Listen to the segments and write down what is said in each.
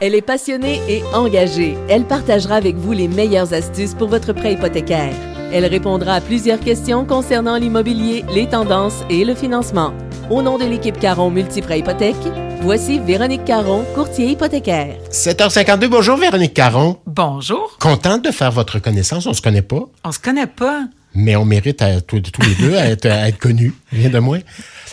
Elle est passionnée et engagée. Elle partagera avec vous les meilleures astuces pour votre prêt hypothécaire. Elle répondra à plusieurs questions concernant l'immobilier, les tendances et le financement. Au nom de l'équipe Caron Multiprêt Hypothèque, voici Véronique Caron, courtier hypothécaire. 7h52, bonjour Véronique Caron. Bonjour. Contente de faire votre connaissance, on se connaît pas, On se connaît pas. mais on mérite à, tous, tous les deux à être, à être connus, rien de moins.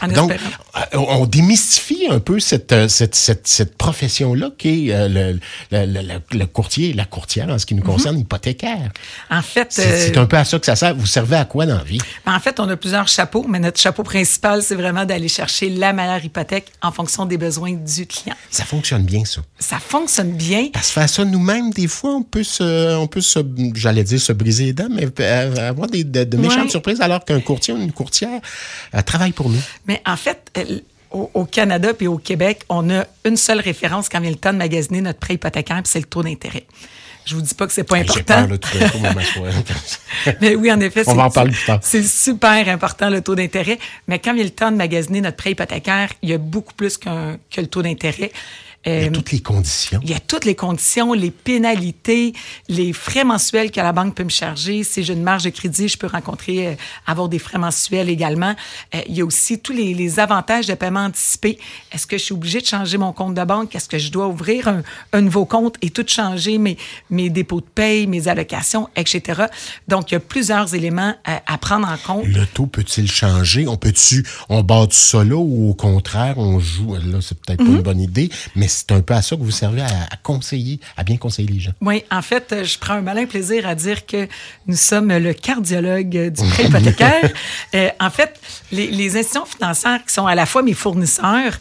En Donc, espérant. On démystifie un peu cette, euh, cette, cette, cette profession-là qui est euh, le, le, le- le- le courtier, la courtière en ce qui nous concerne, hypothécaire. En fait, C'est euh, c'est un peu à ça que ça sert. Vous servez à quoi dans la vie? en fait, on a plusieurs chapeaux, mais notre chapeau principal, c'est vraiment d'aller chercher la meilleure hypothèque en fonction des besoins du client. Ça fonctionne bien, ça. Ça fonctionne bien. Parce que faire ça nous-mêmes, des fois, on peut se, on peut se, j'allais dire se briser les dents, mais avoir des, de, de méchantes Ouais. surprises alors qu'un courtier ou une courtière euh, travaille pour nous. Mais en fait, au, au Canada puis au Québec, on a une seule référence quand vient le temps de magasiner notre prêt hypothécaire, puis c'est le taux d'intérêt. Je vous dis pas que c'est pas important. peur, là, tout d'un coup, moi, m'asseoir. Mais oui, en effet, On en plus tard. C'est super important, le taux d'intérêt. Mais quand il y a le temps de magasiner notre prêt hypothécaire, il y a beaucoup plus qu'un- que le taux d'intérêt. Il y Euh, a toutes les conditions. il y a toutes les conditions, les pénalités, les frais mensuels que la banque peut me charger. Si j'ai une marge de crédit, je peux rencontrer, euh, avoir des frais mensuels également. Euh, il y a aussi tous les, les avantages de paiement anticipé. Est-ce que je suis obligée de changer mon compte de banque? Est-ce que je dois ouvrir un, un nouveau compte et tout changer, mes, mes dépôts de paye, mes allocations, etc. Donc, il y a plusieurs éléments à, à prendre en compte. Le taux peut-il changer? On peut-tu, on bat du solo ou au contraire, on joue, là, c'est peut-être pas une bonne idée, mais c'est un peu à ça que vous servez à, à conseiller, à bien conseiller les gens. Oui, en fait, euh, je prends un malin plaisir à dire que nous sommes le cardiologue euh, du prêt hypothécaire. Euh, en fait, les, les institutions financières qui sont à la fois mes fournisseurs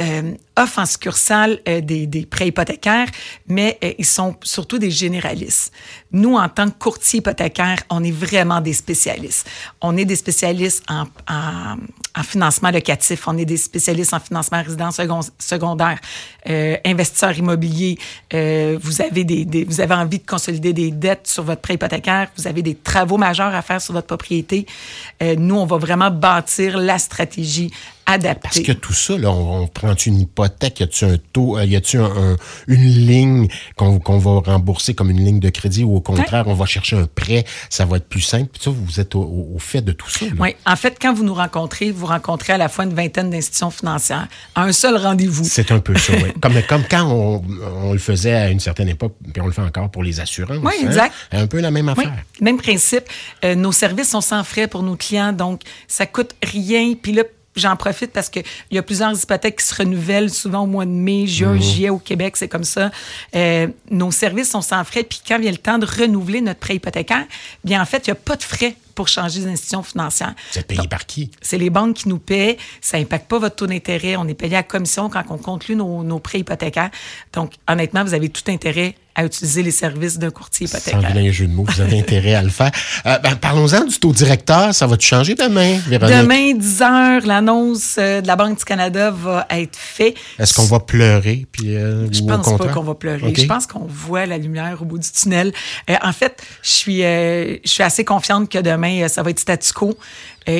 euh, offrent en succursale euh, des, prêts hypothécaires, mais euh, ils sont surtout des généralistes. Nous, en tant que courtier hypothécaire, on est vraiment des spécialistes. On est des spécialistes en, en, en financement locatif, on est des spécialistes en financement résident second- secondaire, euh, investisseurs immobiliers. euh, vous avez des, vous avez envie de consolider des dettes sur votre prêt hypothécaire, vous avez des travaux majeurs à faire sur votre propriété. Nous, on va vraiment bâtir la stratégie adaptée. Parce que tout ça, là, on, on prend une y a-tu un taux, euh, y a-tu un, un- une ligne qu'on va rembourser comme une ligne de crédit ou au contraire, on va chercher un prêt, ça va être plus simple? Puis ça, vous êtes au, fait de tout ça. là. Oui, en fait, quand vous nous rencontrez, vous rencontrez à la fois une vingtaine d'institutions financières à un seul rendez-vous. C'est un peu ça, oui. Comme, comme quand on, on le faisait à une certaine époque, puis on le fait encore pour les assurances. Oui, hein. exact. Un peu la même Oui, affaire. même principe. Euh, nos services sont sans frais pour nos clients, donc ça coûte rien. Puis là, j'en profite parce qu'il y a plusieurs hypothèques qui se renouvellent souvent au mois de mai, juin, Mhm. juillet au Québec, c'est comme ça. Euh, nos services sont sans frais. Puis quand vient le temps de renouveler notre prêt hypothécaire, bien en fait, il n'y a pas de frais pour changer d'institution financière. Êtes payé par qui? C'est les banques qui nous paient. Ça n'impacte pas votre taux d'intérêt. On est payé à commission quand on conclut nos, nos prêts hypothécaires. Donc, honnêtement, vous avez tout intérêt à utiliser les services d'un courtier Sans hypothécaire. vilain jeu de mots, vous avez intérêt à le faire. Euh, ben, Parlons-en du taux directeur. Ça va-tu changer demain, Véronique? Demain, 10 heures, l'annonce euh, de la Banque du Canada va être faite. Est-ce qu'on va pleurer? Puis, euh, Je ou au pense pas qu'on va pleurer. Je pense qu'on voit la lumière au bout du tunnel. Euh, en fait, je suis, je suis assez confiante que demain, ça va être statu quo.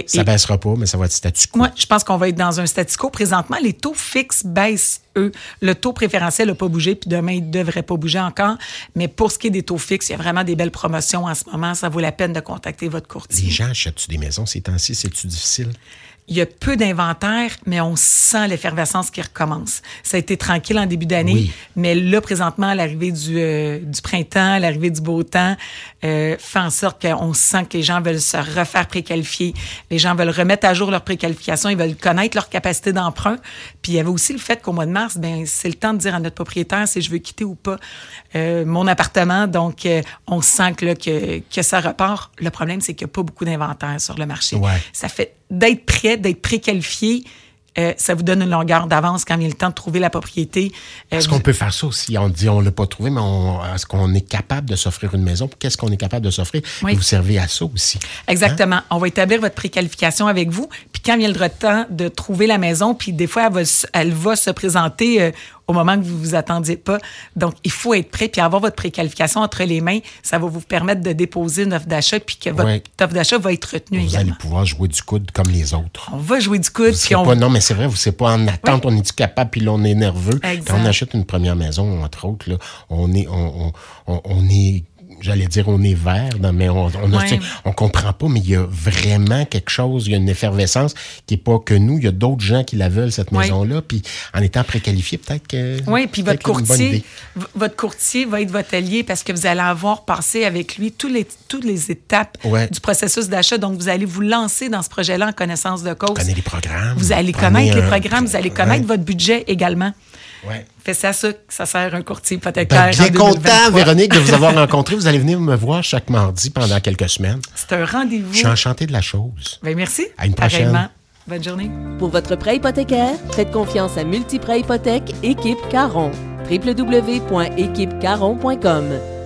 Ça baissera pas, mais ça va être statu quo. Moi, je pense qu'on va être dans un statu quo. Présentement, les taux fixes baissent, eux. Le taux préférentiel n'a pas bougé, puis demain, il ne devrait pas bouger encore. Mais pour ce qui est des taux fixes, il y a vraiment des belles promotions en ce moment. Ça vaut la peine de contacter votre courtier. Les gens achètent-tu des maisons ces temps-ci? C'est-tu difficile? Il y a peu d'inventaire, mais on sent l'effervescence qui recommence. Ça a été tranquille en début d'année, Oui. mais là, présentement, à l'arrivée du, euh, du printemps, l'arrivée du beau temps, euh, fait en sorte qu'on sent que les gens veulent se refaire préqualifier. Les gens veulent remettre à jour leur préqualification, ils veulent connaître leur capacité d'emprunt. Puis il y avait aussi le fait qu'au mois de mars, ben c'est le temps de dire à notre propriétaire si je veux quitter ou pas euh, mon appartement. Donc, euh, on sent que, là, que, que ça repart. Le problème, c'est qu'il n'y a pas beaucoup d'inventaire sur le marché. Ouais. Ça fait d'être prêt, d'être préqualifié. euh, ça vous donne une longueur d'avance quand vient le temps de trouver la propriété. Euh, Est-ce vous- qu'on peut faire ça aussi? On dit on l'a pas trouvé, mais on- est-ce qu'on est capable de s'offrir une maison? Qu'est-ce qu'on est capable de s'offrir? Oui. Vous servez à ça aussi. Exactement. On va établir votre préqualification avec vous. Puis quand vient le temps de trouver la maison, puis des fois, elle va, se- elle va se présenter euh, au moment que vous vous attendiez pas. Donc, il faut être prêt puis avoir votre préqualification entre les mains. Ça va vous permettre de déposer une offre d'achat puis que votre offre d'achat va être retenue Vous également. allez pouvoir jouer du coude comme les autres. On va jouer du coude puis on pas, non, mais c'est vrai, vous c'est pas en attente, on est capable, puis là, on est nerveux. Exact. Quand on achète une première maison, entre autres, là, on est, on, on- on est, j'allais dire, on est vert, non, mais on, on, Ouais. comprend pas, mais il y a vraiment quelque chose, il y a une effervescence qui est pas que nous, il y a d'autres gens qui la veulent, cette Ouais. maison-là, puis en étant préqualifié, peut-être que. Oui, puis votre courtier, votre courtier va être votre allié parce que vous allez avoir passé avec lui tous les, toutes les étapes Ouais. du processus d'achat. Donc, vous allez vous lancer dans ce projet-là en connaissance de cause. Vous connaissez les programmes. Vous allez connaître les programmes, vous allez connaître votre budget également. Ouais. Fait c'est à ça que ça sert un courtier hypothécaire. Ben, bien en 2023. content, Véronique, de vous avoir rencontré. Vous allez venir me voir chaque mardi pendant quelques semaines. C'est un rendez-vous. Je suis enchanté de la chose. Ben, merci. À une prochaine. Pareillement. Bonne journée. Pour votre prêt hypothécaire, faites confiance à Multiprêt Hypothèque Équipe Caron. www.équipecaron.com